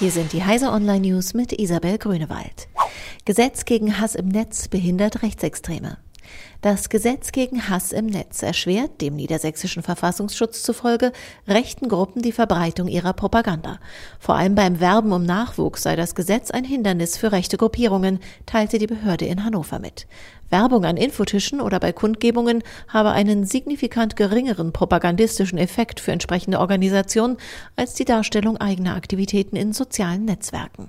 Hier sind die Heise Online News mit Isabel Grünewald. Gesetz gegen Hass im Netz behindert Rechtsextreme. Das Gesetz gegen Hass im Netz erschwert, dem niedersächsischen Verfassungsschutz zufolge, rechten Gruppen die Verbreitung ihrer Propaganda. Vor allem beim Werben um Nachwuchs sei das Gesetz ein Hindernis für rechte Gruppierungen, teilte die Behörde in Hannover mit. Werbung an Infotischen oder bei Kundgebungen habe einen signifikant geringeren propagandistischen Effekt für entsprechende Organisationen als die Darstellung eigener Aktivitäten in sozialen Netzwerken.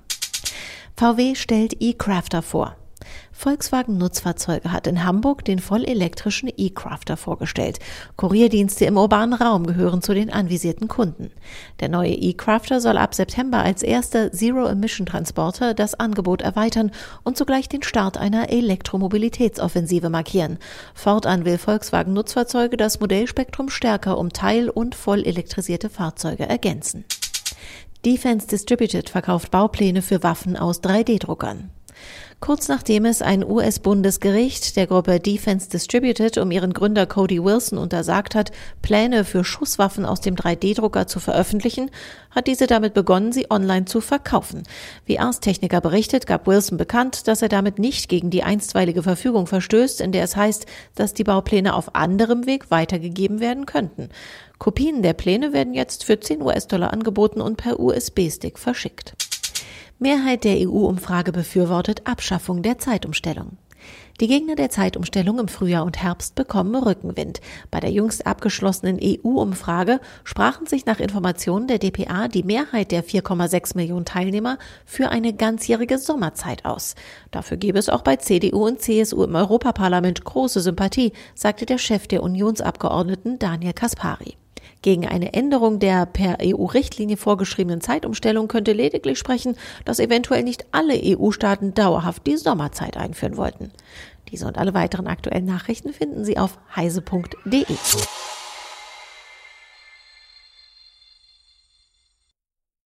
VW stellt E-Crafter vor. Volkswagen Nutzfahrzeuge hat in Hamburg den vollelektrischen E-Crafter vorgestellt. Kurierdienste im urbanen Raum gehören zu den anvisierten Kunden. Der neue E-Crafter soll ab September als erster Zero-Emission-Transporter das Angebot erweitern und zugleich den Start einer Elektromobilitätsoffensive markieren. Fortan will Volkswagen Nutzfahrzeuge das Modellspektrum stärker um teil- und vollelektrisierte Fahrzeuge ergänzen. Defense Distributed verkauft Baupläne für Waffen aus 3D-Druckern. Kurz nachdem es ein US-Bundesgericht der Gruppe Defense Distributed um ihren Gründer Cody Wilson untersagt hat, Pläne für Schusswaffen aus dem 3D-Drucker zu veröffentlichen, hat diese damit begonnen, sie online zu verkaufen. Wie Ars Techniker berichtet, gab Wilson bekannt, dass er damit nicht gegen die einstweilige Verfügung verstößt, in der es heißt, dass die Baupläne auf anderem Weg weitergegeben werden könnten. Kopien der Pläne werden jetzt für 10 US-Dollar angeboten und per USB-Stick verschickt. Mehrheit der EU-Umfrage befürwortet Abschaffung der Zeitumstellung. Die Gegner der Zeitumstellung im Frühjahr und Herbst bekommen Rückenwind. Bei der jüngst abgeschlossenen EU-Umfrage sprachen sich nach Informationen der DPA die Mehrheit der 4,6 Millionen Teilnehmer für eine ganzjährige Sommerzeit aus. Dafür gäbe es auch bei CDU und CSU im Europaparlament große Sympathie, sagte der Chef der Unionsabgeordneten Daniel Kaspari. Gegen eine Änderung der per EU-Richtlinie vorgeschriebenen Zeitumstellung könnte lediglich sprechen, dass eventuell nicht alle EU-Staaten dauerhaft die Sommerzeit einführen wollten. Diese und alle weiteren aktuellen Nachrichten finden Sie auf heise.de.